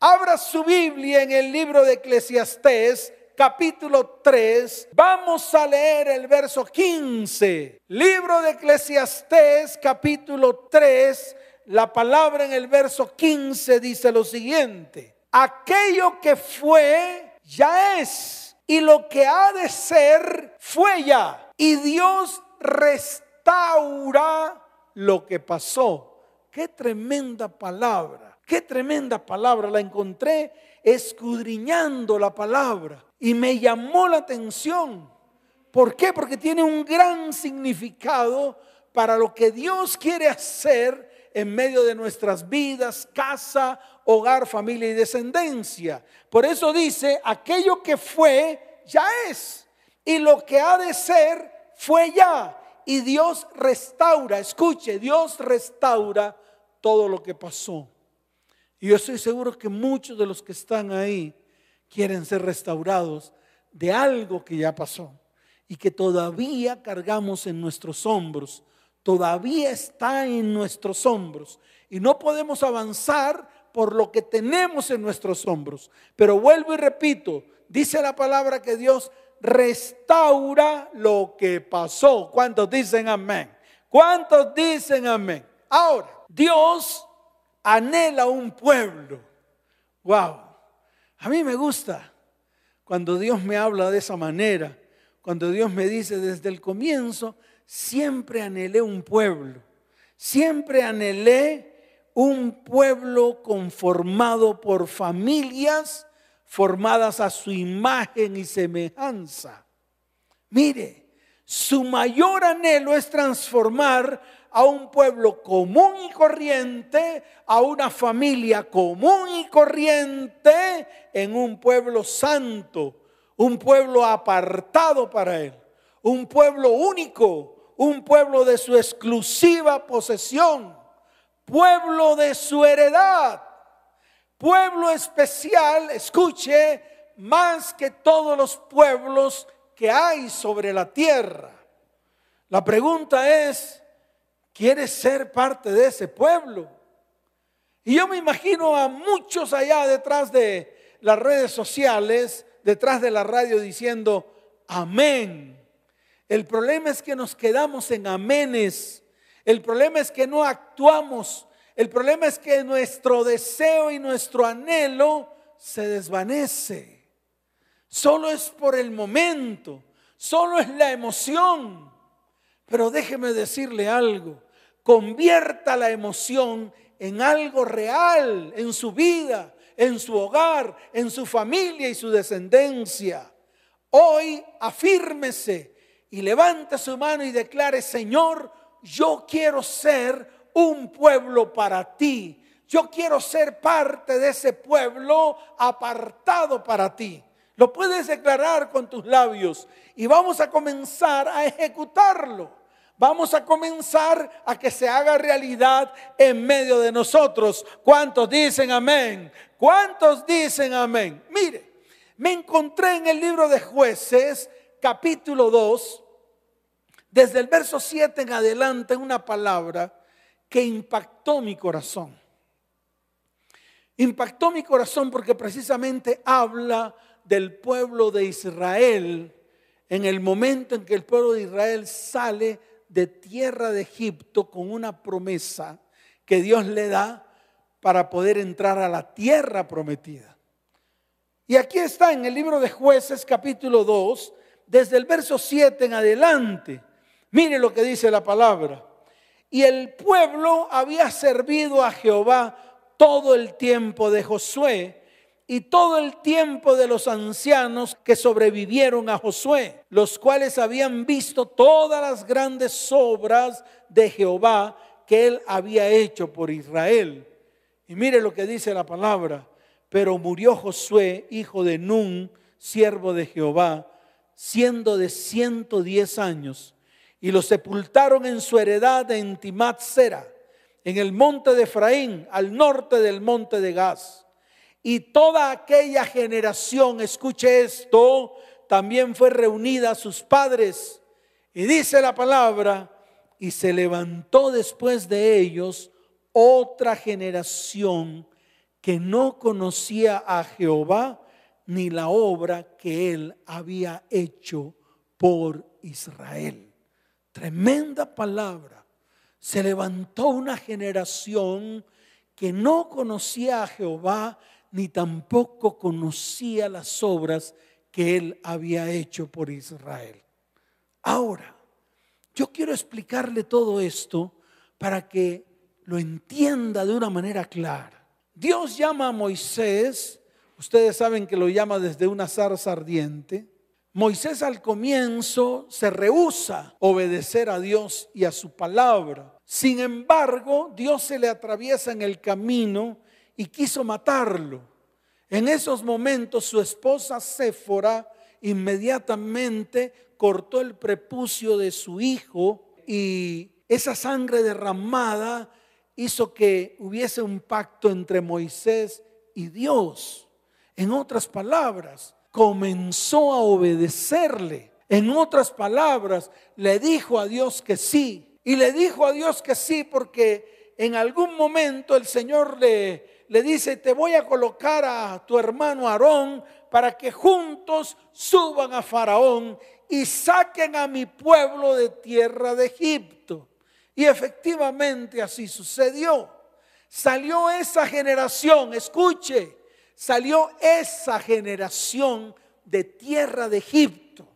Abra su Biblia en el libro de Eclesiastés, capítulo 3. Vamos a leer el verso 15. Libro de Eclesiastés, capítulo 3. La palabra en el verso 15 dice lo siguiente. Aquello que fue, ya es. Y lo que ha de ser, fue ya. Y Dios restaura lo que pasó. Qué tremenda palabra, qué tremenda palabra. La encontré escudriñando la palabra y me llamó la atención. ¿Por qué? Porque tiene un gran significado para lo que Dios quiere hacer en medio de nuestras vidas, casa, hogar, familia y descendencia. Por eso dice, aquello que fue, ya es. Y lo que ha de ser, fue ya. Y Dios restaura, escuche, Dios restaura todo lo que pasó. Y yo estoy seguro que muchos de los que están ahí quieren ser restaurados de algo que ya pasó y que todavía cargamos en nuestros hombros, todavía está en nuestros hombros y no podemos avanzar por lo que tenemos en nuestros hombros. Pero vuelvo y repito, dice la palabra que Dios restaura lo que pasó. ¿Cuántos dicen amén? ¿Cuántos dicen amén? Ahora, Dios anhela un pueblo. Wow. A mí me gusta cuando Dios me habla de esa manera, cuando Dios me dice desde el comienzo, siempre anhelé un pueblo. Siempre anhelé un pueblo conformado por familias formadas a su imagen y semejanza. Mire, su mayor anhelo es transformar a un pueblo común y corriente, a una familia común y corriente, en un pueblo santo, un pueblo apartado para Él, un pueblo único, un pueblo de su exclusiva posesión, pueblo de su heredad, pueblo especial, escuche, más que todos los pueblos que hay sobre la tierra. La pregunta es, quiere ser parte de ese pueblo. Y yo me imagino a muchos allá detrás de las redes sociales, detrás de la radio diciendo, amén. El problema es que nos quedamos en amenes. El problema es que no actuamos. El problema es que nuestro deseo y nuestro anhelo se desvanece. Solo es por el momento. Solo es la emoción. Pero déjeme decirle algo convierta la emoción en algo real en su vida, en su hogar, en su familia y su descendencia. Hoy afírmese y levante su mano y declare, Señor, yo quiero ser un pueblo para ti. Yo quiero ser parte de ese pueblo apartado para ti. Lo puedes declarar con tus labios y vamos a comenzar a ejecutarlo vamos a comenzar a que se haga realidad en medio de nosotros. ¿Cuántos dicen amén? ¿Cuántos dicen amén? Mire, me encontré en el libro de jueces, capítulo 2, desde el verso 7 en adelante, una palabra que impactó mi corazón. Impactó mi corazón porque precisamente habla del pueblo de Israel en el momento en que el pueblo de Israel sale de tierra de Egipto con una promesa que Dios le da para poder entrar a la tierra prometida. Y aquí está en el libro de jueces capítulo 2, desde el verso 7 en adelante. Mire lo que dice la palabra. Y el pueblo había servido a Jehová todo el tiempo de Josué y todo el tiempo de los ancianos que sobrevivieron a Josué, los cuales habían visto todas las grandes obras de Jehová que él había hecho por Israel. Y mire lo que dice la palabra, pero murió Josué, hijo de Nun, siervo de Jehová, siendo de 110 años, y lo sepultaron en su heredad en Timat Sera, en el monte de Efraín, al norte del monte de Gaz. Y toda aquella generación, escuche esto, también fue reunida a sus padres. Y dice la palabra, y se levantó después de ellos otra generación que no conocía a Jehová ni la obra que él había hecho por Israel. Tremenda palabra. Se levantó una generación que no conocía a Jehová ni tampoco conocía las obras que él había hecho por Israel. Ahora, yo quiero explicarle todo esto para que lo entienda de una manera clara. Dios llama a Moisés, ustedes saben que lo llama desde una zarza ardiente. Moisés al comienzo se rehúsa obedecer a Dios y a su palabra. Sin embargo, Dios se le atraviesa en el camino y quiso matarlo. En esos momentos su esposa Séfora inmediatamente cortó el prepucio de su hijo y esa sangre derramada hizo que hubiese un pacto entre Moisés y Dios. En otras palabras, comenzó a obedecerle. En otras palabras, le dijo a Dios que sí. Y le dijo a Dios que sí porque en algún momento el Señor le, le dice, te voy a colocar a tu hermano Aarón para que juntos suban a Faraón y saquen a mi pueblo de tierra de Egipto. Y efectivamente así sucedió. Salió esa generación, escuche, salió esa generación de tierra de Egipto.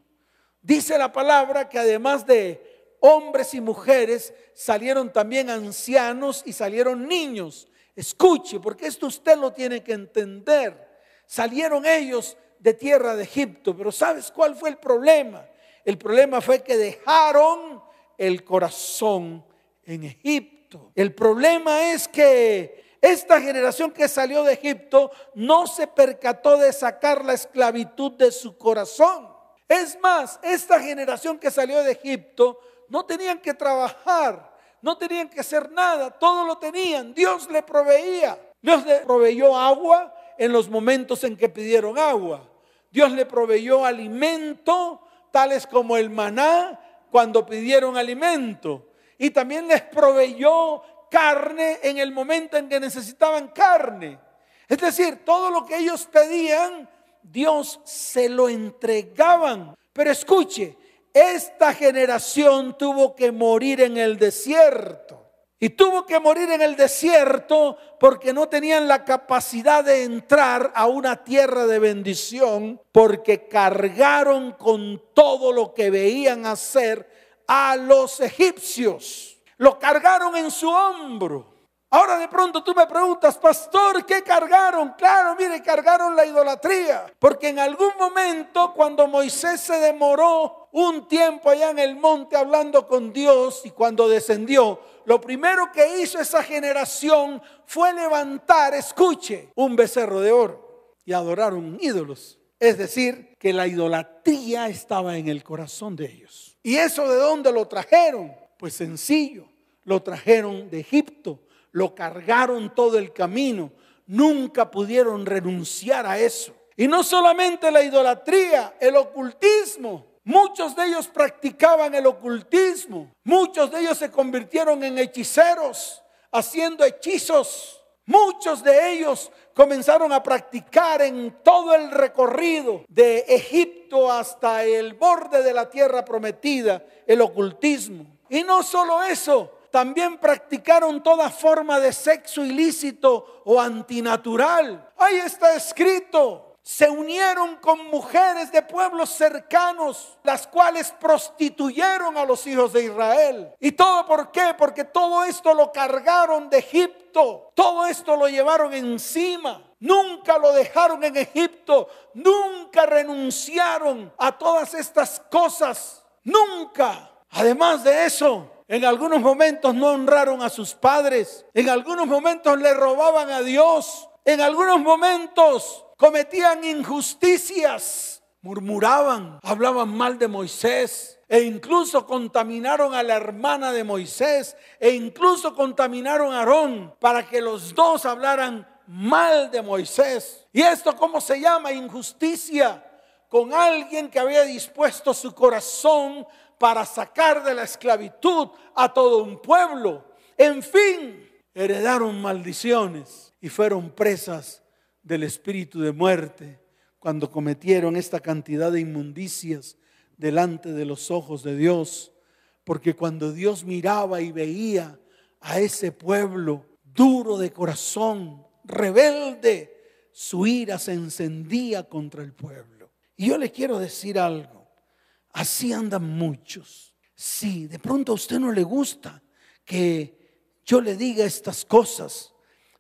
Dice la palabra que además de hombres y mujeres, salieron también ancianos y salieron niños. Escuche, porque esto usted lo tiene que entender. Salieron ellos de tierra de Egipto, pero ¿sabes cuál fue el problema? El problema fue que dejaron el corazón en Egipto. El problema es que esta generación que salió de Egipto no se percató de sacar la esclavitud de su corazón. Es más, esta generación que salió de Egipto no tenían que trabajar, no tenían que hacer nada, todo lo tenían, Dios le proveía. Dios le proveyó agua en los momentos en que pidieron agua. Dios le proveyó alimento, tales como el maná, cuando pidieron alimento y también les proveyó carne en el momento en que necesitaban carne. Es decir, todo lo que ellos pedían, Dios se lo entregaban. Pero escuche, esta generación tuvo que morir en el desierto. Y tuvo que morir en el desierto porque no tenían la capacidad de entrar a una tierra de bendición, porque cargaron con todo lo que veían hacer a los egipcios. Lo cargaron en su hombro. Ahora de pronto tú me preguntas, pastor, ¿qué cargaron? Claro, mire, cargaron la idolatría. Porque en algún momento cuando Moisés se demoró un tiempo allá en el monte hablando con Dios y cuando descendió, lo primero que hizo esa generación fue levantar, escuche, un becerro de oro y adoraron ídolos. Es decir, que la idolatría estaba en el corazón de ellos. ¿Y eso de dónde lo trajeron? Pues sencillo, lo trajeron de Egipto, lo cargaron todo el camino, nunca pudieron renunciar a eso. Y no solamente la idolatría, el ocultismo. Muchos de ellos practicaban el ocultismo, muchos de ellos se convirtieron en hechiceros, haciendo hechizos. Muchos de ellos comenzaron a practicar en todo el recorrido de Egipto hasta el borde de la tierra prometida el ocultismo. Y no solo eso, también practicaron toda forma de sexo ilícito o antinatural. Ahí está escrito se unieron con mujeres de pueblos cercanos, las cuales prostituyeron a los hijos de Israel. ¿Y todo por qué? Porque todo esto lo cargaron de Egipto, todo esto lo llevaron encima. Nunca lo dejaron en Egipto, nunca renunciaron a todas estas cosas, nunca. Además de eso, en algunos momentos no honraron a sus padres, en algunos momentos le robaban a Dios, en algunos momentos cometían injusticias, murmuraban, hablaban mal de Moisés e incluso contaminaron a la hermana de Moisés e incluso contaminaron a Aarón para que los dos hablaran mal de Moisés. ¿Y esto cómo se llama? Injusticia con alguien que había dispuesto su corazón para sacar de la esclavitud a todo un pueblo. En fin, heredaron maldiciones y fueron presas del espíritu de muerte cuando cometieron esta cantidad de inmundicias delante de los ojos de Dios. Porque cuando Dios miraba y veía a ese pueblo duro de corazón, rebelde, su ira se encendía contra el pueblo. Y yo le quiero decir algo, así andan muchos. Si de pronto a usted no le gusta que yo le diga estas cosas,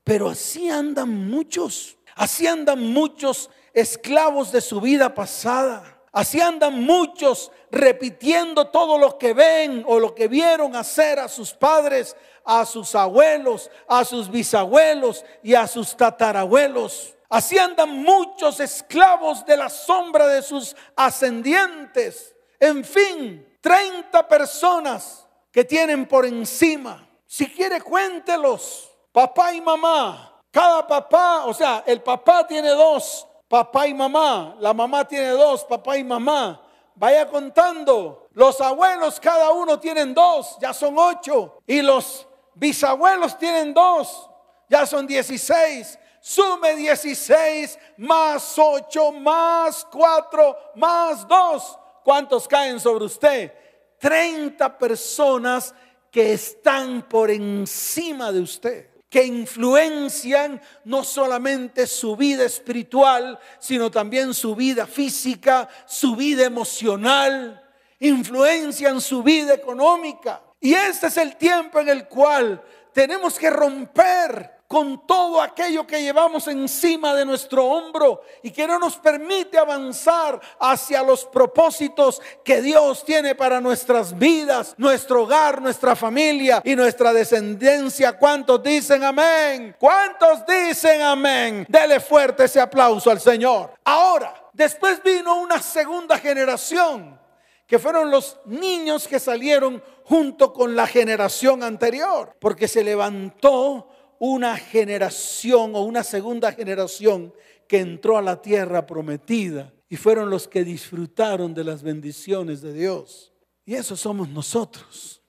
pero así andan muchos, así andan muchos esclavos de su vida pasada. Así andan muchos repitiendo todo lo que ven o lo que vieron hacer a sus padres, a sus abuelos, a sus bisabuelos y a sus tatarabuelos. Así andan muchos esclavos de la sombra de sus ascendientes. En fin, 30 personas que tienen por encima. Si quiere, cuéntelos. Papá y mamá. Cada papá, o sea, el papá tiene dos, papá y mamá. La mamá tiene dos, papá y mamá. Vaya contando. Los abuelos, cada uno tienen dos, ya son ocho. Y los bisabuelos tienen dos, ya son dieciséis sume 16 más 8 más 4 más 2. ¿Cuántos caen sobre usted? 30 personas que están por encima de usted, que influencian no solamente su vida espiritual, sino también su vida física, su vida emocional, influencian su vida económica. Y este es el tiempo en el cual tenemos que romper con todo aquello que llevamos encima de nuestro hombro y que no nos permite avanzar hacia los propósitos que Dios tiene para nuestras vidas, nuestro hogar, nuestra familia y nuestra descendencia. ¿Cuántos dicen amén? ¿Cuántos dicen amén? Dele fuerte ese aplauso al Señor. Ahora, después vino una segunda generación que fueron los niños que salieron junto con la generación anterior, porque se levantó una generación o una segunda generación que entró a la tierra prometida y fueron los que disfrutaron de las bendiciones de Dios. Y eso somos nosotros.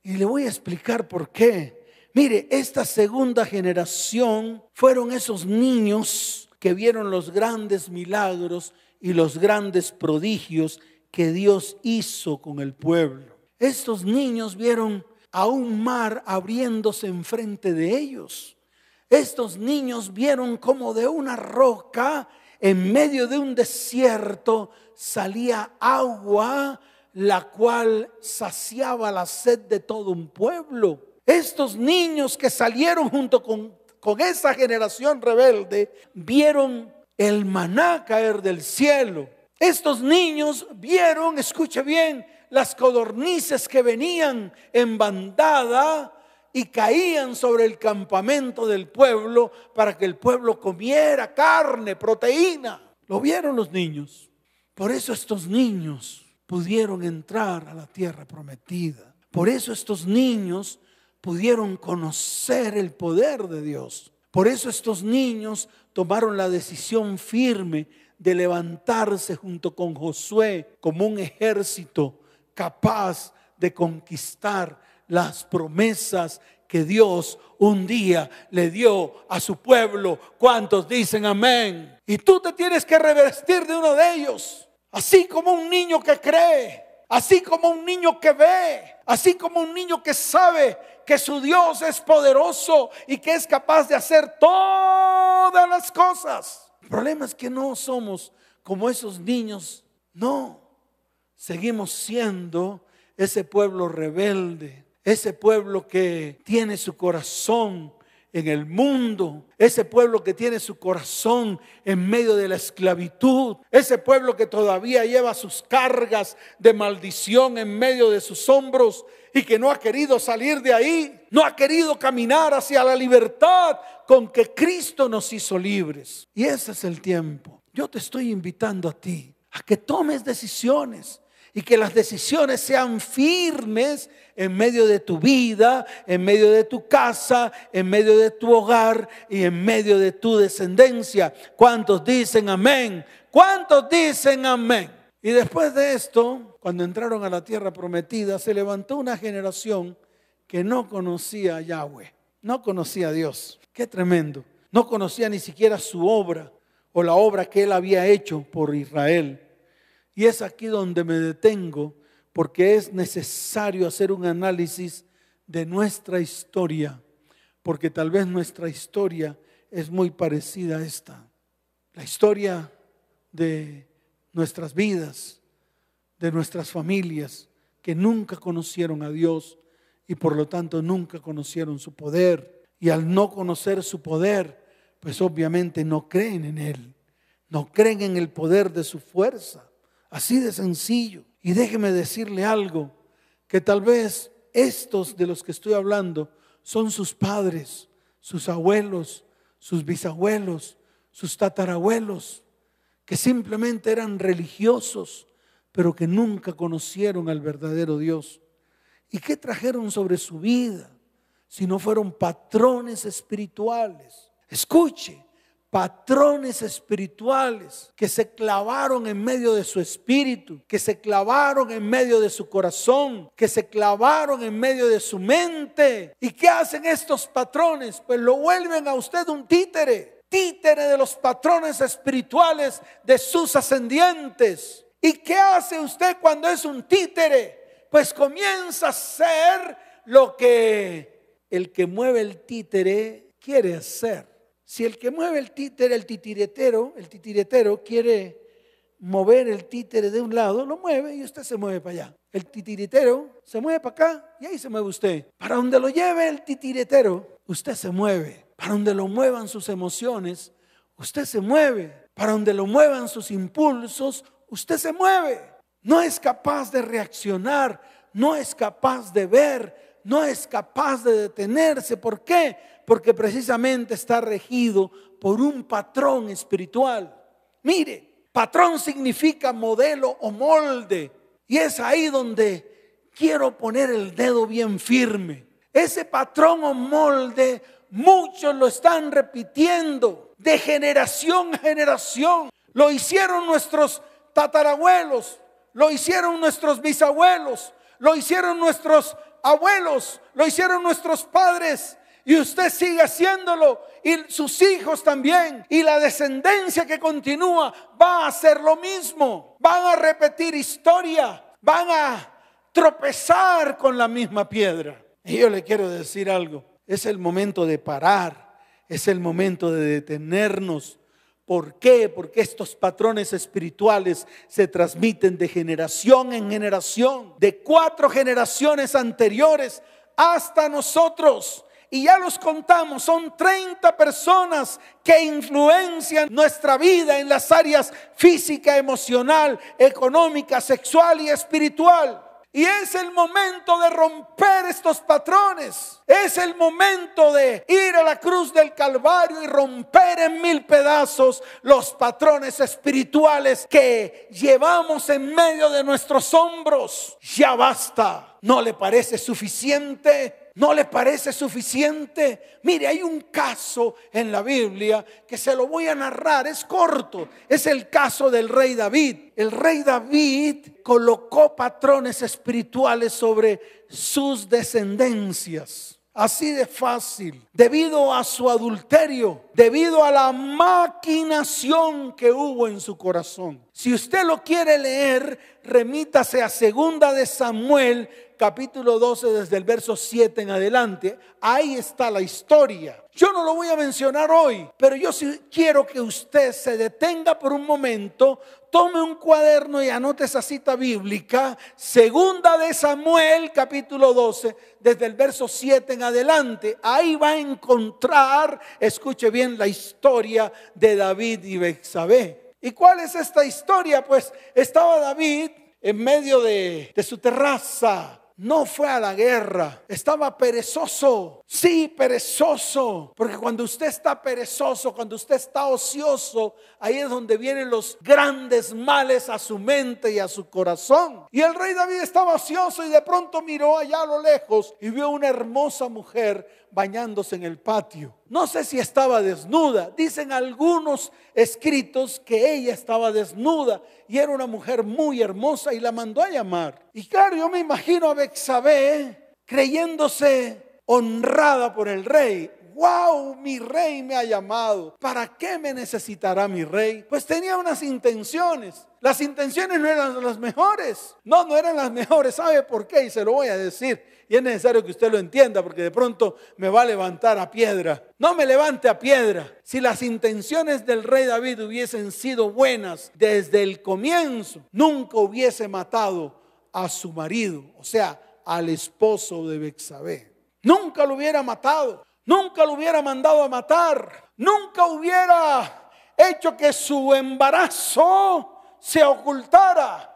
Y le voy a explicar por qué. Mire, esta segunda generación fueron esos niños que vieron los grandes milagros y los grandes prodigios que Dios hizo con el pueblo. Estos niños vieron a un mar abriéndose enfrente de ellos. Estos niños vieron como de una roca en medio de un desierto salía agua, la cual saciaba la sed de todo un pueblo. Estos niños que salieron junto con, con esa generación rebelde vieron el maná caer del cielo. Estos niños vieron, escuche bien, las codornices que venían en bandada y caían sobre el campamento del pueblo para que el pueblo comiera carne, proteína. Lo vieron los niños. Por eso estos niños pudieron entrar a la tierra prometida. Por eso estos niños pudieron conocer el poder de Dios. Por eso estos niños tomaron la decisión firme de levantarse junto con Josué como un ejército capaz de conquistar las promesas que Dios un día le dio a su pueblo. ¿Cuántos dicen amén? Y tú te tienes que revestir de uno de ellos, así como un niño que cree, así como un niño que ve, así como un niño que sabe que su Dios es poderoso y que es capaz de hacer todas las cosas. El problema es que no somos como esos niños, no. Seguimos siendo ese pueblo rebelde, ese pueblo que tiene su corazón en el mundo, ese pueblo que tiene su corazón en medio de la esclavitud, ese pueblo que todavía lleva sus cargas de maldición en medio de sus hombros y que no ha querido salir de ahí, no ha querido caminar hacia la libertad con que Cristo nos hizo libres. Y ese es el tiempo. Yo te estoy invitando a ti a que tomes decisiones y que las decisiones sean firmes en medio de tu vida, en medio de tu casa, en medio de tu hogar y en medio de tu descendencia. ¿Cuántos dicen amén? ¿Cuántos dicen amén? Y después de esto, cuando entraron a la tierra prometida, se levantó una generación que no conocía a Yahweh, no conocía a Dios. Qué tremendo. No conocía ni siquiera su obra o la obra que él había hecho por Israel. Y es aquí donde me detengo porque es necesario hacer un análisis de nuestra historia, porque tal vez nuestra historia es muy parecida a esta. La historia de nuestras vidas, de nuestras familias, que nunca conocieron a Dios y por lo tanto nunca conocieron su poder. Y al no conocer su poder, pues obviamente no creen en Él, no creen en el poder de su fuerza. Así de sencillo. Y déjeme decirle algo, que tal vez estos de los que estoy hablando son sus padres, sus abuelos, sus bisabuelos, sus tatarabuelos, que simplemente eran religiosos, pero que nunca conocieron al verdadero Dios. ¿Y qué trajeron sobre su vida si no fueron patrones espirituales? Escuche, patrones espirituales que se clavaron en medio de su espíritu, que se clavaron en medio de su corazón, que se clavaron en medio de su mente. ¿Y qué hacen estos patrones? Pues lo vuelven a usted un títere, títere de los patrones espirituales de sus ascendientes. ¿Y qué hace usted cuando es un títere? Pues comienza a ser lo que el que mueve el títere quiere hacer. Si el que mueve el títere, el titiretero, el titiretero quiere mover el títere de un lado, lo mueve y usted se mueve para allá. El titiretero se mueve para acá y ahí se mueve usted. Para donde lo lleve el titiretero, usted se mueve. Para donde lo muevan sus emociones, usted se mueve. Para donde lo muevan sus impulsos, usted se mueve. No es capaz de reaccionar, no es capaz de ver, no es capaz de detenerse. ¿Por qué? Porque precisamente está regido por un patrón espiritual. Mire, patrón significa modelo o molde. Y es ahí donde quiero poner el dedo bien firme. Ese patrón o molde, muchos lo están repitiendo de generación a generación. Lo hicieron nuestros tatarabuelos, lo hicieron nuestros bisabuelos, lo hicieron nuestros abuelos, lo hicieron nuestros padres. Y usted sigue haciéndolo y sus hijos también. Y la descendencia que continúa va a hacer lo mismo. Van a repetir historia. Van a tropezar con la misma piedra. Y yo le quiero decir algo. Es el momento de parar. Es el momento de detenernos ¿Por qué? Porque estos patrones espirituales se transmiten de generación en generación, de cuatro generaciones anteriores hasta nosotros. Y ya los contamos, son 30 personas que influencian nuestra vida en las áreas física, emocional, económica, sexual y espiritual. Y es el momento de romper estos patrones. Es el momento de ir a la cruz del Calvario y romper en mil pedazos los patrones espirituales que llevamos en medio de nuestros hombros. Ya basta. ¿No le parece suficiente? ¿No le parece suficiente? Mire, hay un caso en la Biblia que se lo voy a narrar, es corto, es el caso del rey David. El rey David colocó patrones espirituales sobre sus descendencias. Así de fácil, debido a su adulterio, debido a la maquinación que hubo en su corazón. Si usted lo quiere leer, remítase a segunda de Samuel capítulo 12 desde el verso 7 en adelante, ahí está la historia. Yo no lo voy a mencionar hoy, pero yo sí quiero que usted se detenga por un momento, tome un cuaderno y anote esa cita bíblica, segunda de Samuel capítulo 12, desde el verso 7 en adelante. Ahí va a encontrar, escuche bien, la historia de David y Bexabé. ¿Y cuál es esta historia? Pues estaba David en medio de, de su terraza no fue a la guerra, estaba perezoso. Sí, perezoso. Porque cuando usted está perezoso, cuando usted está ocioso, ahí es donde vienen los grandes males a su mente y a su corazón. Y el rey David estaba ocioso y de pronto miró allá a lo lejos y vio una hermosa mujer bañándose en el patio. No sé si estaba desnuda. Dicen algunos escritos que ella estaba desnuda y era una mujer muy hermosa y la mandó a llamar. Y claro, yo me imagino a Bexabé creyéndose honrada por el rey. wow, mi rey me ha llamado. ¿Para qué me necesitará mi rey? Pues tenía unas intenciones. Las intenciones no eran las mejores. No, no eran las mejores. ¿Sabe por qué? Y se lo voy a decir. Y es necesario que usted lo entienda porque de pronto me va a levantar a piedra. No me levante a piedra. Si las intenciones del rey David hubiesen sido buenas desde el comienzo, nunca hubiese matado a su marido, o sea, al esposo de Bexabé. Nunca lo hubiera matado, nunca lo hubiera mandado a matar, nunca hubiera hecho que su embarazo se ocultara.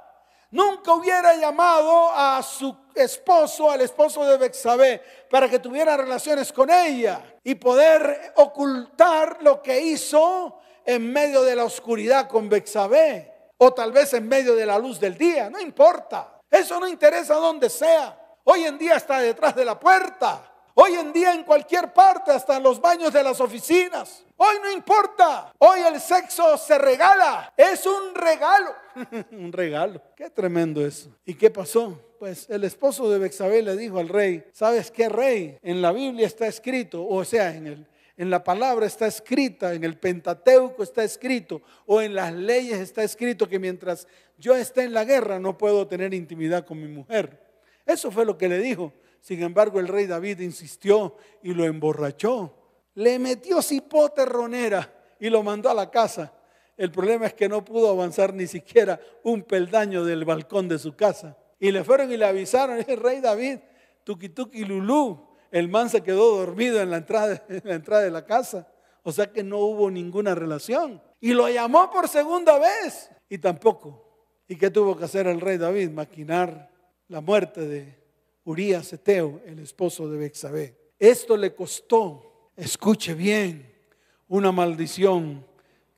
Nunca hubiera llamado a su esposo, al esposo de Bexabé, para que tuviera relaciones con ella y poder ocultar lo que hizo en medio de la oscuridad con Bexabé o tal vez en medio de la luz del día, no importa. Eso no interesa donde sea. Hoy en día está detrás de la puerta. Hoy en día en cualquier parte, hasta en los baños de las oficinas. Hoy no importa. Hoy el sexo se regala. Es un regalo. un regalo. Qué tremendo eso. ¿Y qué pasó? Pues el esposo de Bexabé le dijo al rey, ¿sabes qué rey? En la Biblia está escrito, o sea, en el, en la palabra está escrita, en el Pentateuco está escrito, o en las leyes está escrito que mientras yo esté en la guerra no puedo tener intimidad con mi mujer. Eso fue lo que le dijo. Sin embargo, el rey David insistió y lo emborrachó. Le metió cipote ronera y lo mandó a la casa. El problema es que no pudo avanzar ni siquiera un peldaño del balcón de su casa. Y le fueron y le avisaron, el rey David, tuki tuki lulú, el man se quedó dormido en la, entrada, en la entrada de la casa. O sea que no hubo ninguna relación. Y lo llamó por segunda vez. Y tampoco. ¿Y qué tuvo que hacer el rey David? Maquinar la muerte de Urías Eteo, el esposo de Bexabé. Esto le costó, escuche bien, una maldición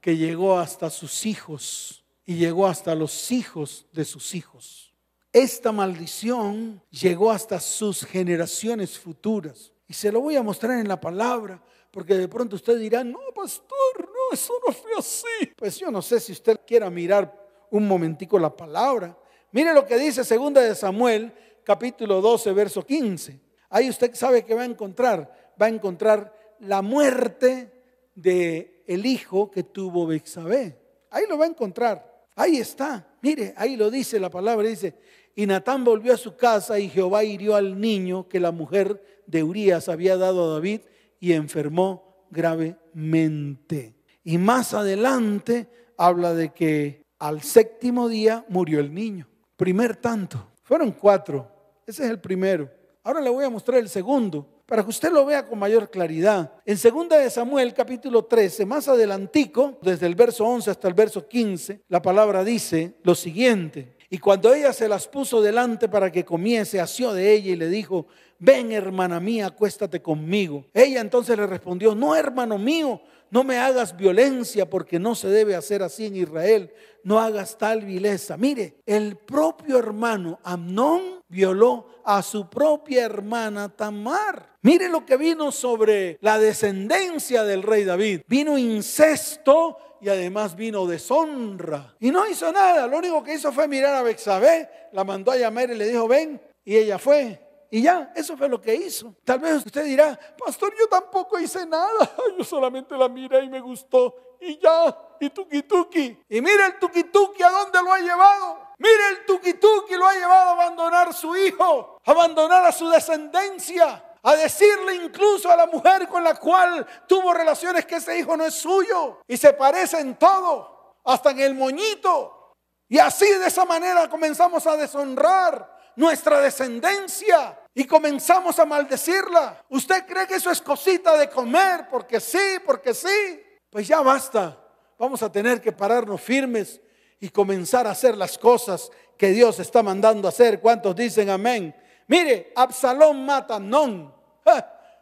que llegó hasta sus hijos y llegó hasta los hijos de sus hijos. Esta maldición llegó hasta sus generaciones futuras. Y se lo voy a mostrar en la palabra, porque de pronto usted dirá, no, pastor, no, eso no fue así. Pues yo no sé si usted quiera mirar un momentico la palabra. Mire lo que dice segunda de Samuel, capítulo 12, verso 15. Ahí usted sabe que va a encontrar, va a encontrar la muerte de el hijo que tuvo Bexabé. Ahí lo va a encontrar. Ahí está. Mire, ahí lo dice la palabra, dice, y Natán volvió a su casa y Jehová hirió al niño que la mujer de Urías había dado a David y enfermó gravemente. Y más adelante habla de que al séptimo día murió el niño. Primer tanto. Fueron cuatro. Ese es el primero. Ahora le voy a mostrar el segundo para que usted lo vea con mayor claridad. En 2 de Samuel capítulo 13, más adelantico, desde el verso 11 hasta el verso 15, la palabra dice lo siguiente: y cuando ella se las puso delante para que comiese, asió de ella y le dijo, ven hermana mía, acuéstate conmigo. Ella entonces le respondió, no hermano mío, no me hagas violencia porque no se debe hacer así en Israel, no hagas tal vileza. Mire, el propio hermano Amnón violó a su propia hermana Tamar. Mire lo que vino sobre la descendencia del rey David. Vino incesto y además vino deshonra. Y no hizo nada, lo único que hizo fue mirar a Bexabé, la mandó a llamar y le dijo, ven, y ella fue. Y ya, eso fue lo que hizo. Tal vez usted dirá, pastor, yo tampoco hice nada, yo solamente la miré y me gustó. Y ya, y tuki tuki. Y mira el tuki a dónde lo ha llevado. Mira el tuki lo ha llevado a abandonar su hijo, a abandonar a su descendencia a decirle incluso a la mujer con la cual tuvo relaciones que ese hijo no es suyo y se parece en todo, hasta en el moñito. Y así de esa manera comenzamos a deshonrar nuestra descendencia y comenzamos a maldecirla. ¿Usted cree que eso es cosita de comer? Porque sí, porque sí. Pues ya basta. Vamos a tener que pararnos firmes y comenzar a hacer las cosas que Dios está mandando hacer. ¿Cuántos dicen amén? Mire, Absalón mata non.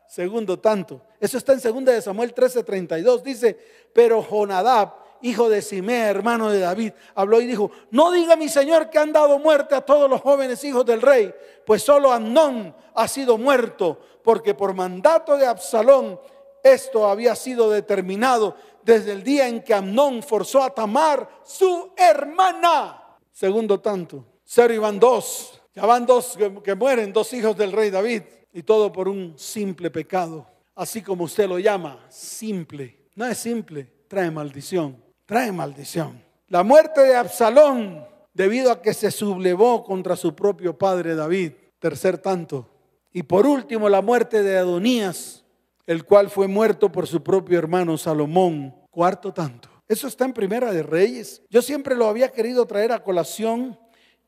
Segundo tanto. Eso está en 2 de Samuel 13:32. Dice, pero Jonadab, hijo de Simea, hermano de David, habló y dijo, no diga mi señor que han dado muerte a todos los jóvenes hijos del rey, pues solo Amnón ha sido muerto, porque por mandato de Absalón esto había sido determinado desde el día en que Amnón forzó a Tamar, su hermana. Segundo tanto. Cero y dos ya van dos que, mueren, dos hijos del rey David, y todo por un simple pecado. así como usted lo llama, simple. No es simple, trae maldición, trae maldición. La muerte de Absalón, debido a que se sublevó contra su propio padre David, tercer tanto. Y por último, la muerte de Adonías, el cual fue muerto por su propio hermano Salomón, cuarto tanto. Eso está en Primera de Reyes. Yo siempre lo había querido traer a colación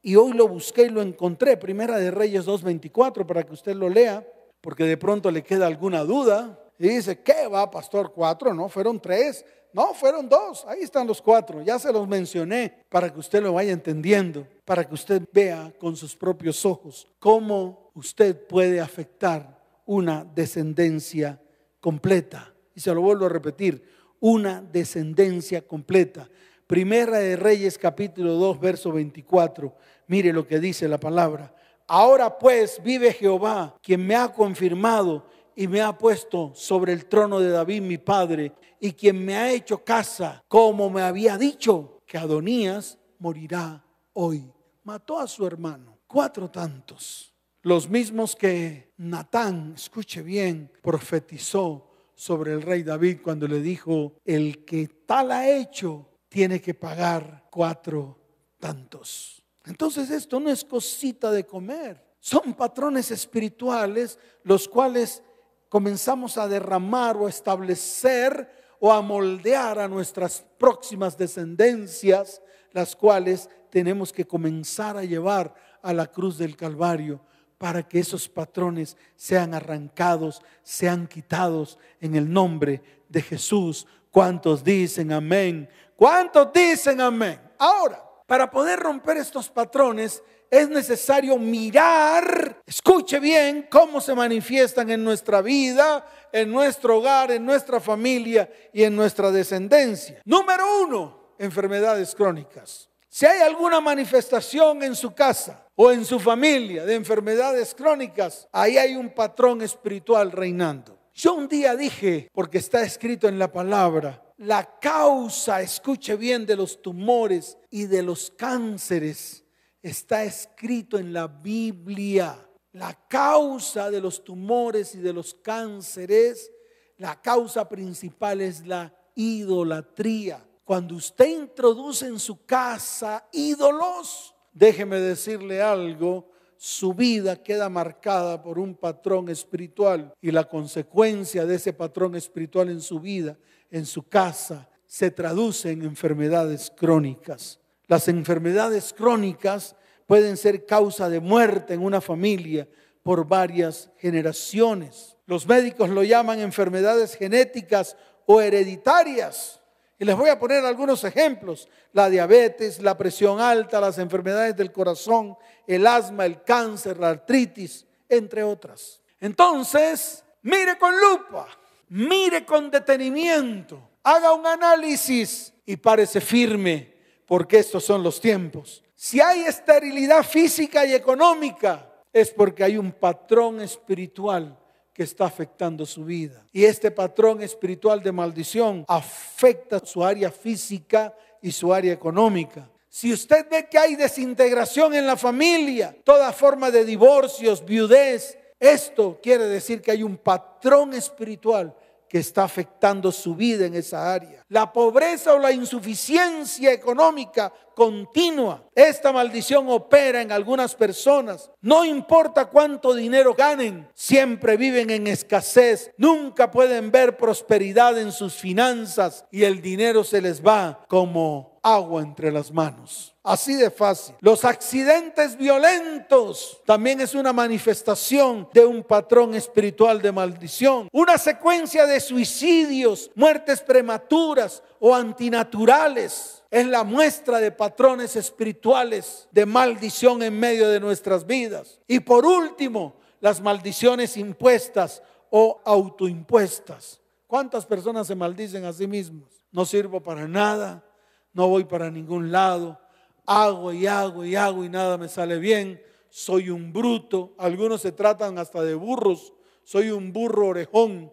y hoy lo busqué y lo encontré. Primera de Reyes 2.24 para que usted lo lea, porque de pronto le queda alguna duda. Y dice, ¿qué va, pastor? Cuatro, no, fueron tres. No, fueron dos. Ahí están los cuatro. Ya se los mencioné para que usted lo vaya entendiendo, para que usted vea con sus propios ojos cómo usted puede afectar una descendencia completa. Y se lo vuelvo a repetir, una descendencia completa. Primera de Reyes capítulo 2, verso 24. Mire lo que dice la palabra. Ahora pues vive Jehová, quien me ha confirmado y me ha puesto sobre el trono de David mi padre, y quien me ha hecho casa, como me había dicho, que Adonías morirá hoy. Mató a su hermano, cuatro tantos, los mismos que Natán, escuche bien, profetizó sobre el rey David cuando le dijo, el que tal ha hecho tiene que pagar cuatro tantos. Entonces esto no es cosita de comer, son patrones espirituales los cuales comenzamos a derramar o a establecer o a moldear a nuestras próximas descendencias, las cuales tenemos que comenzar a llevar a la cruz del Calvario para que esos patrones sean arrancados, sean quitados en el nombre de Jesús. ¿Cuántos dicen amén? ¿Cuántos dicen amén? Ahora, para poder romper estos patrones es necesario mirar, escuche bien, cómo se manifiestan en nuestra vida, en nuestro hogar, en nuestra familia y en nuestra descendencia. Número uno, enfermedades crónicas. Si hay alguna manifestación en su casa o en su familia de enfermedades crónicas, ahí hay un patrón espiritual reinando. Yo un día dije, porque está escrito en la palabra, la causa, escuche bien, de los tumores y de los cánceres está escrito en la Biblia. La causa de los tumores y de los cánceres, la causa principal es la idolatría. Cuando usted introduce en su casa ídolos, déjeme decirle algo, su vida queda marcada por un patrón espiritual y la consecuencia de ese patrón espiritual en su vida, en su casa, se traduce en enfermedades crónicas. Las enfermedades crónicas pueden ser causa de muerte en una familia por varias generaciones. Los médicos lo llaman enfermedades genéticas o hereditarias. Y les voy a poner algunos ejemplos. La diabetes, la presión alta, las enfermedades del corazón, el asma, el cáncer, la artritis, entre otras. Entonces, mire con lupa, mire con detenimiento, haga un análisis y párese firme, porque estos son los tiempos. Si hay esterilidad física y económica, es porque hay un patrón espiritual que está afectando su vida. Y este patrón espiritual de maldición afecta su área física y su área económica. Si usted ve que hay desintegración en la familia, toda forma de divorcios, viudez, esto quiere decir que hay un patrón espiritual que está afectando su vida en esa área. La pobreza o la insuficiencia económica continua. Esta maldición opera en algunas personas. No importa cuánto dinero ganen, siempre viven en escasez. Nunca pueden ver prosperidad en sus finanzas y el dinero se les va como agua entre las manos. Así de fácil. Los accidentes violentos también es una manifestación de un patrón espiritual de maldición. Una secuencia de suicidios, muertes prematuras o antinaturales es la muestra de patrones espirituales de maldición en medio de nuestras vidas. Y por último, las maldiciones impuestas o autoimpuestas. ¿Cuántas personas se maldicen a sí mismos? No sirvo para nada, no voy para ningún lado, hago y hago y hago y nada me sale bien, soy un bruto, algunos se tratan hasta de burros, soy un burro orejón.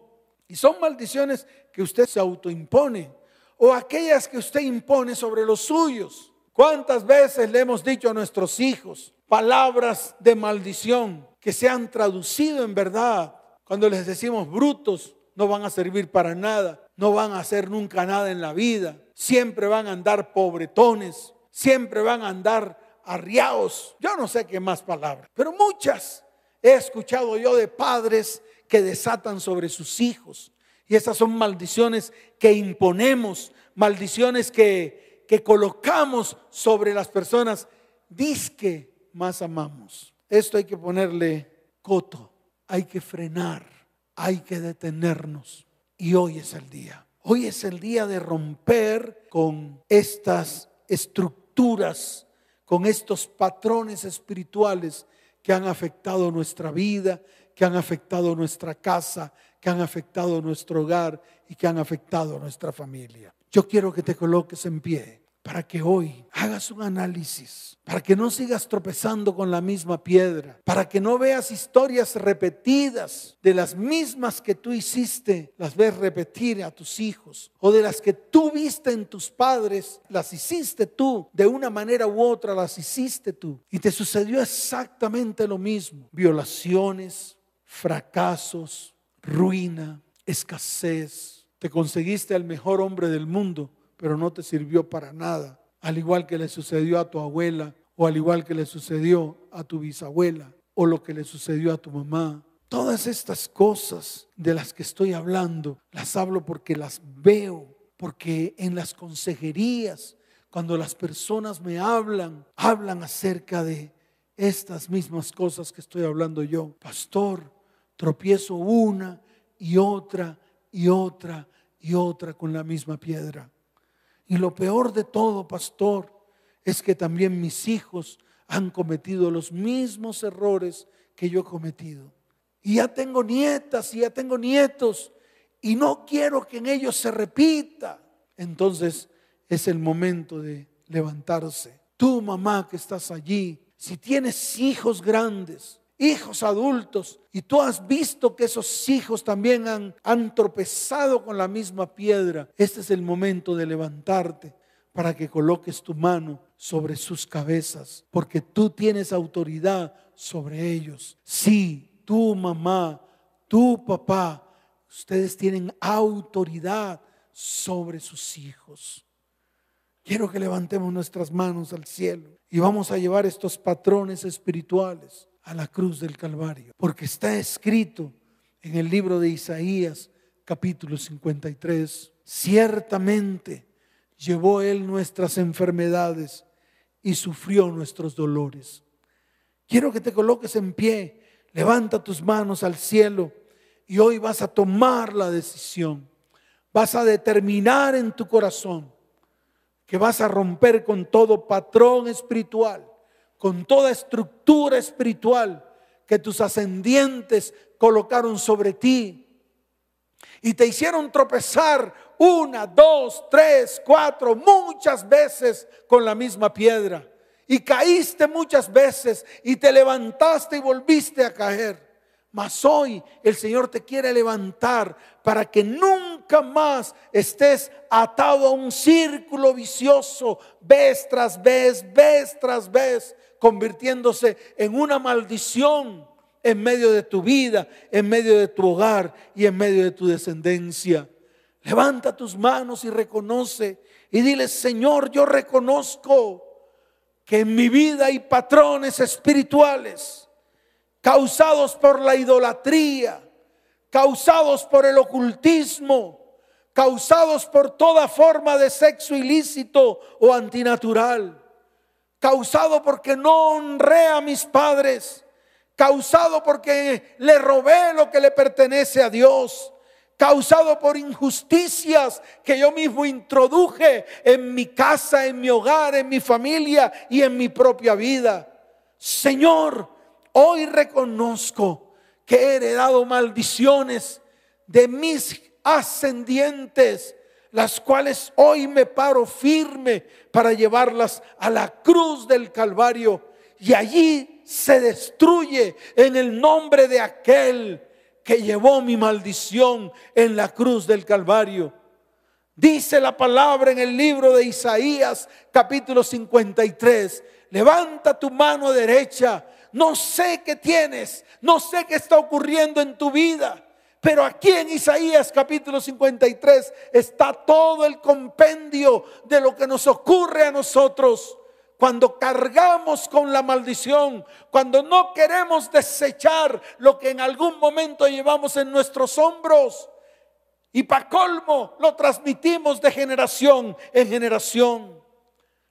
Y son maldiciones que usted se autoimpone o aquellas que usted impone sobre los suyos. ¿Cuántas veces le hemos dicho a nuestros hijos palabras de maldición que se han traducido en verdad? Cuando les decimos brutos no van a servir para nada, no van a hacer nunca nada en la vida, siempre van a andar pobretones, siempre van a andar arriados. Yo no sé qué más palabras, pero muchas he escuchado yo de padres que desatan sobre sus hijos. Y esas son maldiciones que imponemos, maldiciones que, que colocamos sobre las personas disque más amamos. Esto hay que ponerle coto, hay que frenar, hay que detenernos. Y hoy es el día. Hoy es el día de romper con estas estructuras, con estos patrones espirituales que han afectado nuestra vida, que han afectado nuestra casa, que han afectado nuestro hogar y que han afectado nuestra familia. Yo quiero que te coloques en pie para que hoy hagas un análisis, para que no sigas tropezando con la misma piedra, para que no veas historias repetidas de las mismas que tú hiciste, las ves repetir a tus hijos, o de las que tú viste en tus padres, las hiciste tú, de una manera u otra las hiciste tú, y te sucedió exactamente lo mismo, violaciones, fracasos, ruina, escasez, te conseguiste al mejor hombre del mundo, pero no te sirvió para nada, al igual que le sucedió a tu abuela o al igual que le sucedió a tu bisabuela o lo que le sucedió a tu mamá. Todas estas cosas de las que estoy hablando, las hablo porque las veo, porque en las consejerías, cuando las personas me hablan, hablan acerca de estas mismas cosas que estoy hablando yo. Pastor, tropiezo una y otra y otra y otra con la misma piedra. Y lo peor de todo, pastor, es que también mis hijos han cometido los mismos errores que yo he cometido. Y ya tengo nietas y ya tengo nietos y no quiero que en ellos se repita. Entonces es el momento de levantarse. Tú, mamá, que estás allí, si tienes hijos grandes, hijos adultos y tú has visto que esos hijos también han, tropezado con la misma piedra, este es el momento de levantarte para que coloques tu mano sobre sus cabezas, porque tú tienes autoridad sobre ellos. Sí, tu mamá, tu papá, ustedes tienen autoridad sobre sus hijos. Quiero que levantemos nuestras manos al cielo y vamos a llevar estos patrones espirituales a la cruz del Calvario, porque está escrito en el libro de Isaías capítulo 53, ciertamente llevó Él nuestras enfermedades y sufrió nuestros dolores. Quiero que te coloques en pie, levanta tus manos al cielo y hoy vas a tomar la decisión, vas a determinar en tu corazón que vas a romper con todo patrón espiritual con toda estructura espiritual que tus ascendientes colocaron sobre ti. Y te hicieron tropezar una, dos, tres, cuatro, muchas veces con la misma piedra. Y caíste muchas veces y te levantaste y volviste a caer. Mas hoy el Señor te quiere levantar para que nunca más estés atado a un círculo vicioso, vez tras vez, vez tras vez, convirtiéndose en una maldición en medio de tu vida, en medio de tu hogar y en medio de tu descendencia. Levanta tus manos y reconoce y dile, Señor, yo reconozco que en mi vida hay patrones espirituales causados por la idolatría, causados por el ocultismo, causados por toda forma de sexo ilícito o antinatural causado porque no honré a mis padres, causado porque le robé lo que le pertenece a Dios, causado por injusticias que yo mismo introduje en mi casa, en mi hogar, en mi familia y en mi propia vida. Señor, hoy reconozco que he heredado maldiciones de mis ascendientes las cuales hoy me paro firme para llevarlas a la cruz del Calvario. Y allí se destruye en el nombre de aquel que llevó mi maldición en la cruz del Calvario. Dice la palabra en el libro de Isaías capítulo 53, levanta tu mano derecha, no sé qué tienes, no sé qué está ocurriendo en tu vida Pero aquí en Isaías capítulo 53 está todo el compendio de lo que nos ocurre a nosotros cuando cargamos con la maldición, cuando no queremos desechar lo que en algún momento llevamos en nuestros hombros. Y para colmo lo transmitimos de generación en generación.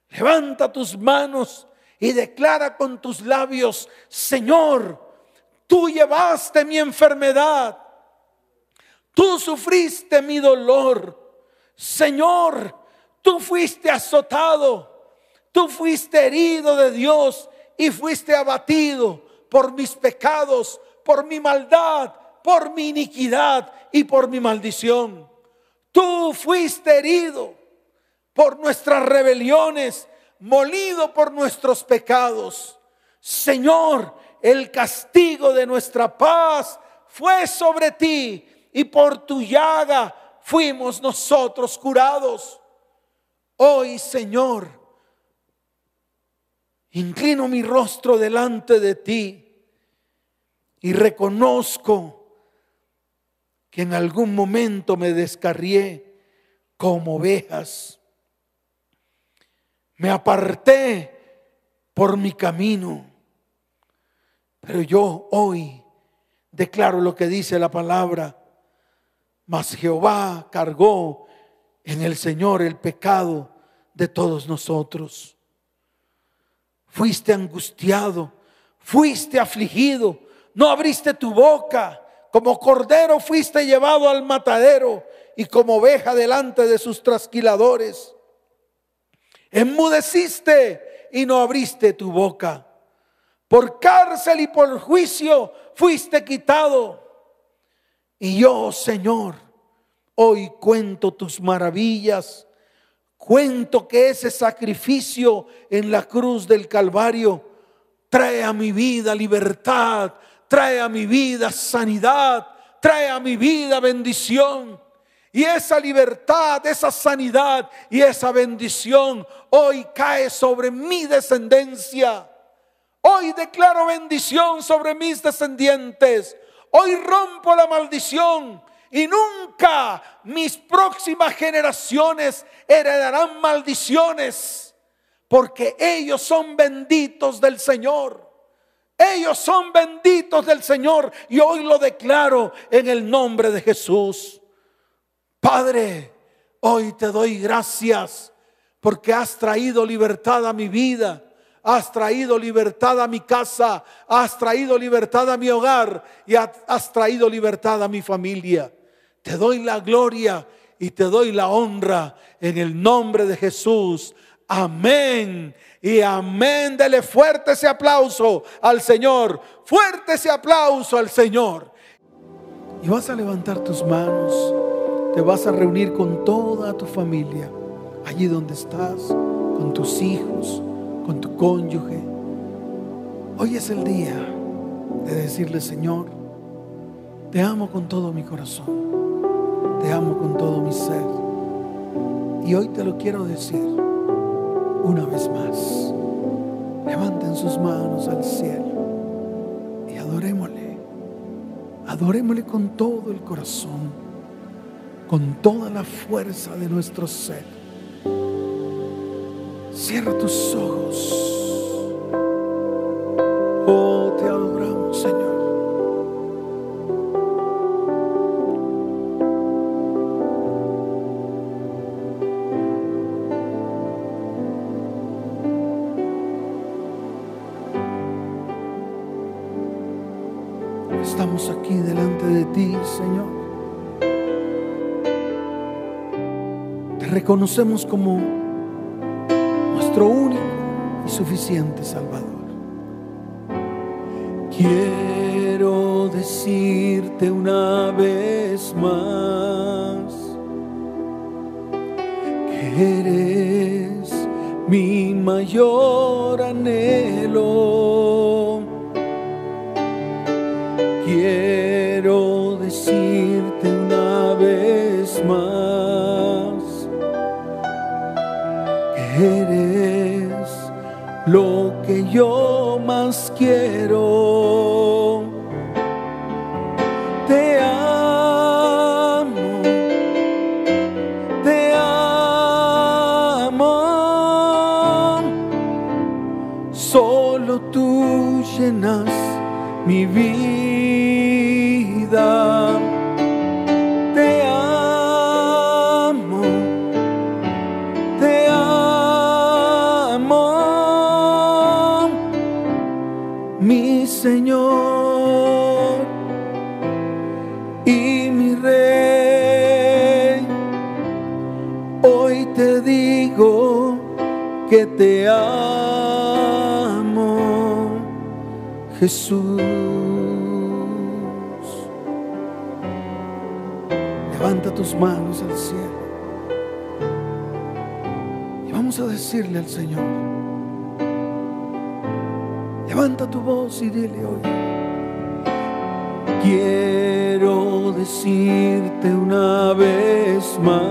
Levanta tus manos y declara con tus labios, Señor, tú llevaste mi enfermedad, tú sufriste mi dolor, Señor, tú fuiste azotado Tú fuiste herido de Dios y fuiste abatido por mis pecados, por mi maldad, por mi iniquidad y por mi maldición. Tú fuiste herido por nuestras rebeliones, molido por nuestros pecados. Señor, el castigo de nuestra paz fue sobre ti y por tu llaga fuimos nosotros curados. Hoy, Señor, Inclino mi rostro delante de ti y reconozco que en algún momento me descarrié como ovejas. Me aparté por mi camino. Pero yo hoy declaro lo que dice la palabra. Mas Jehová cargó en el Señor el pecado de todos nosotros fuiste angustiado, fuiste afligido, no abriste tu boca, como cordero fuiste llevado al matadero y como oveja delante de sus trasquiladores. Enmudeciste y no abriste tu boca. Por cárcel y por juicio fuiste quitado. Y yo, Señor, hoy cuento tus maravillas Cuento que ese sacrificio en la cruz del Calvario trae a mi vida libertad, trae a mi vida sanidad, trae a mi vida bendición. Y esa libertad, esa sanidad y esa bendición hoy cae sobre mi descendencia. Hoy declaro bendición sobre mis descendientes. Hoy rompo la maldición y nunca mis próximas generaciones heredarán maldiciones, porque ellos son benditos del Señor. Ellos son benditos del Señor y hoy lo declaro en el nombre de Jesús. Padre, hoy te doy gracias porque has traído libertad a mi vida has traído libertad a mi casa, has traído libertad a mi hogar y has traído libertad a mi familia. Te doy la gloria y te doy la honra en el nombre de Jesús. Amén. Y amén. Dele fuerte ese aplauso al Señor. Fuerte ese aplauso al Señor. Y vas a levantar tus manos. Te vas a reunir con toda tu familia. Allí donde estás. Con tus hijos. Con tu cónyuge. Hoy es el día de decirle, Señor, te amo con todo mi corazón. Te amo con todo mi ser. Y hoy te lo quiero decir una vez más. Levanten sus manos al cielo y adorémosle. Adorémosle con todo el corazón, con toda la fuerza de nuestro ser. Cierra tus ojos. Oh, te adoramos, Señor. reconocemos como nuestro único y suficiente Salvador. Quiero decirte una vez más que eres mi mayor anhelo. Jesús. Levanta tus manos al cielo. Y vamos a decirle al Señor. Levanta tu voz y dile hoy. Quiero decirte una vez más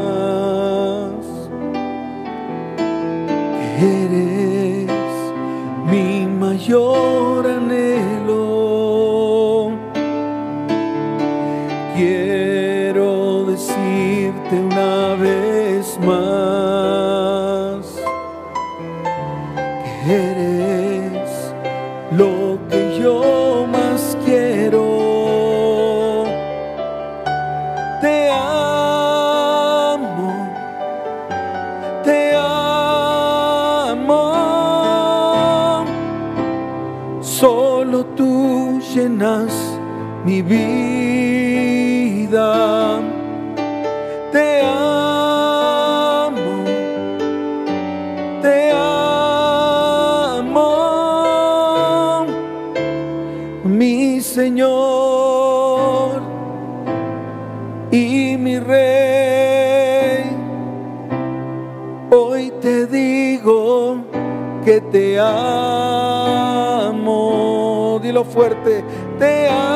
mi vida. Te amo, te amo, mi Señor y mi Rey. Hoy te digo que te amo. Dilo fuerte, te amo.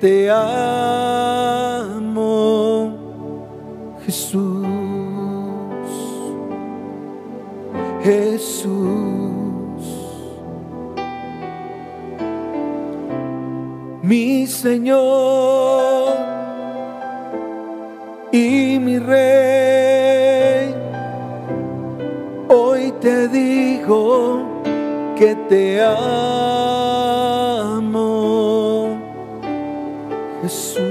Te amo, Jesús, Jesús. Mi Señor y mi Rey, hoy te digo que te amo, Jesús.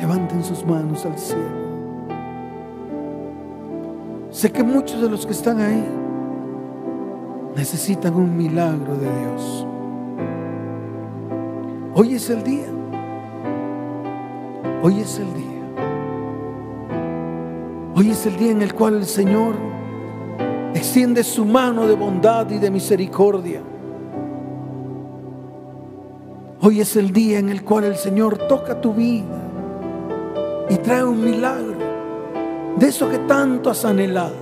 Levanten sus manos al cielo. Sé que muchos de los que están ahí necesitan un milagro de Dios. Hoy es el día. Hoy es el día. Hoy es el día en el cual el Señor extiende su mano de bondad y de misericordia. Hoy es el día en el cual el Señor toca tu vida y trae un milagro de eso que tanto has anhelado.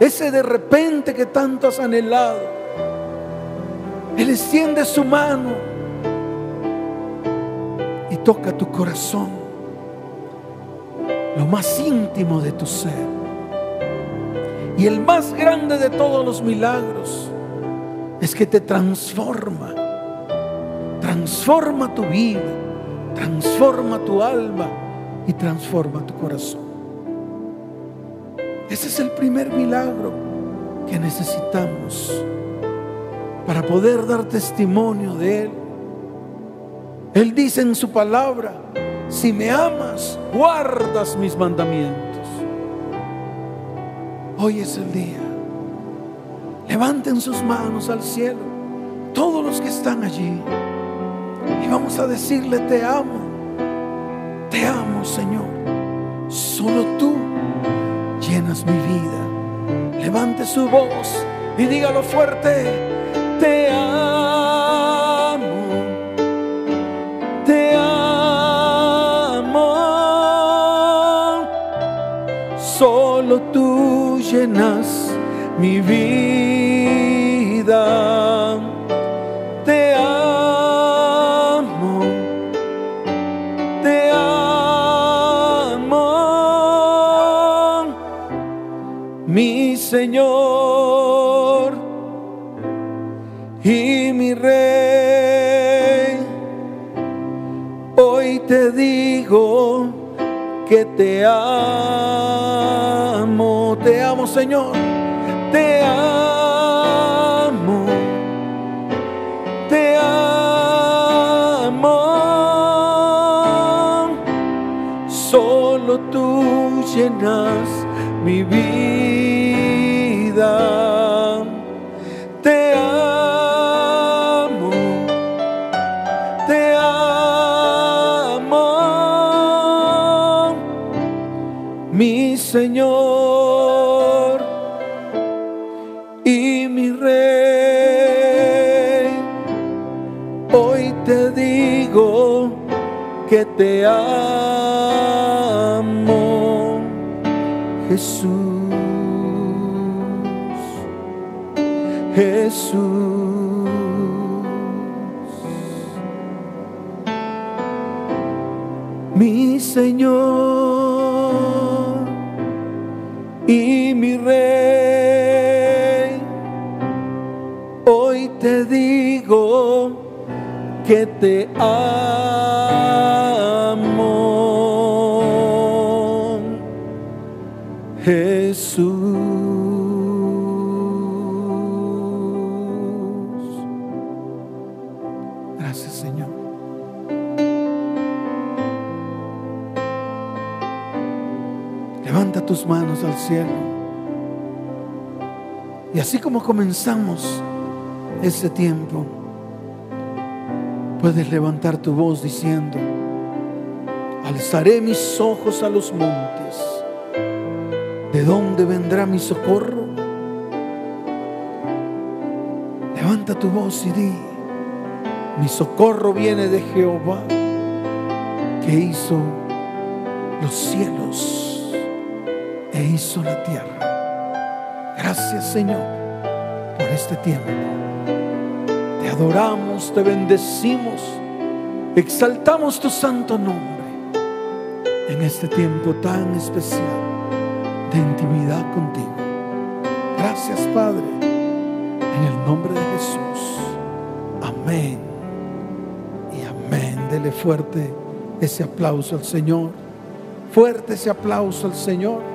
Ese de repente que tanto has anhelado. Él extiende su mano y toca tu corazón, lo más íntimo de tu ser. Y el más grande de todos los milagros es que te transforma, transforma tu vida, transforma tu alma y transforma tu corazón. Ese es el primer milagro que necesitamos para poder dar testimonio de Él. Él dice en su palabra, si me amas, guardas mis mandamientos. Hoy es el día. Levanten sus manos al cielo, todos los que están allí. Y vamos a decirle, te amo, te amo Señor. Solo tú llenas mi vida. Levante su voz y dígalo fuerte, te amo, te amo. Solo tú llenas mi vida. Que te amo, te amo Señor, te amo, te amo. Solo tú llenas que te amo, Jesús. Jesús, mi Señor y mi Rey. Hoy te digo que te amo, tus manos al cielo. Y así como comenzamos ese tiempo, puedes levantar tu voz diciendo, alzaré mis ojos a los montes. ¿De dónde vendrá mi socorro? Levanta tu voz y di, mi socorro viene de Jehová, que hizo los cielos hizo la tierra. Gracias Señor por este tiempo. Te adoramos, te bendecimos, exaltamos tu santo nombre en este tiempo tan especial de intimidad contigo. Gracias Padre, en el nombre de Jesús. Amén y amén. Dele fuerte ese aplauso al Señor. Fuerte ese aplauso al Señor.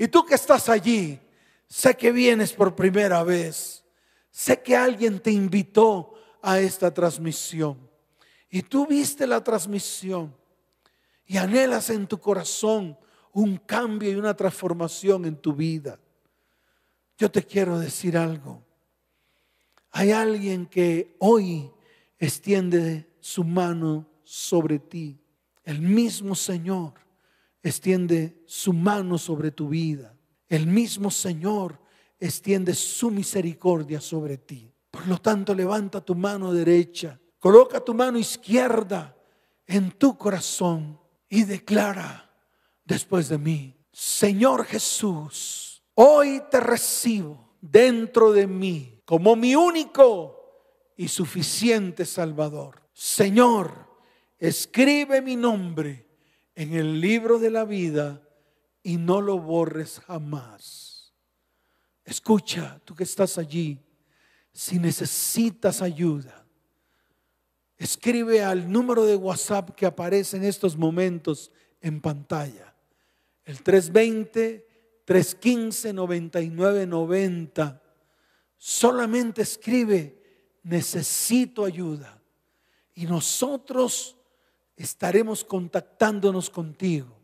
Y tú que estás allí, sé que vienes por primera vez. Sé que alguien te invitó a esta transmisión. Y tú viste la transmisión y anhelas en tu corazón un cambio y una transformación en tu vida. Yo te quiero decir algo. Hay alguien que hoy extiende su mano sobre ti. El mismo Señor extiende su mano sobre tu vida. El mismo Señor extiende su misericordia sobre ti. Por lo tanto, levanta tu mano derecha, coloca tu mano izquierda en tu corazón y declara después de mí, Señor Jesús, hoy te recibo dentro de mí como mi único y suficiente Salvador. Señor, escribe mi nombre en el libro de la vida y no lo borres jamás. Escucha, tú que estás allí, si necesitas ayuda, escribe al número de WhatsApp que aparece en estos momentos en pantalla. El 320-315-9990. Solamente escribe, necesito ayuda. Y nosotros estaremos contactándonos contigo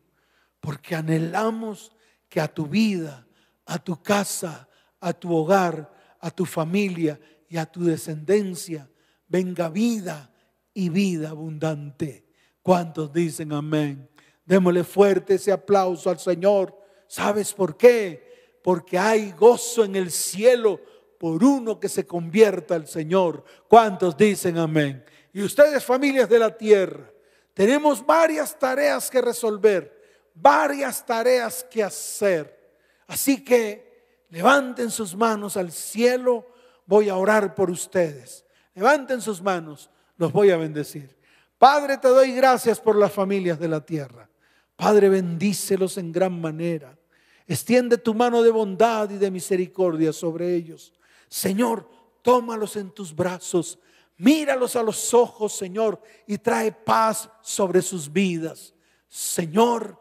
porque anhelamos que a tu vida, a tu casa, a tu hogar, a tu familia y a tu descendencia venga vida y vida abundante. ¿Cuántos dicen amén? Démosle fuerte ese aplauso al Señor. ¿Sabes por qué? Porque hay gozo en el cielo por uno que se convierta al Señor. ¿Cuántos dicen amén? Y ustedes, familias de la tierra, tenemos varias tareas que resolver, varias tareas que hacer. Así que levanten sus manos al cielo, voy a orar por ustedes. Levanten sus manos, los voy a bendecir. Padre, te doy gracias por las familias de la tierra. Padre, bendícelos en gran manera. Extiende tu mano de bondad y de misericordia sobre ellos. Señor, tómalos en tus brazos. Míralos a los ojos, Señor, y trae paz sobre sus vidas. Señor,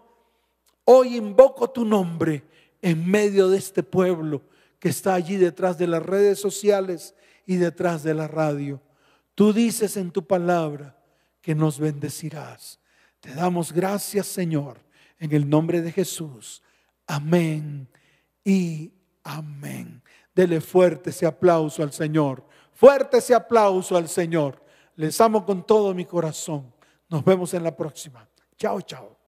hoy invoco tu nombre en medio de este pueblo que está allí detrás de las redes sociales y detrás de la radio. Tú dices en tu palabra que nos bendecirás. Te damos gracias, Señor, en el nombre de Jesús. Amén y amén. Dele fuerte ese aplauso al Señor. Fuerte ese aplauso al Señor. Les amo con todo mi corazón. Nos vemos en la próxima. Chao, chao.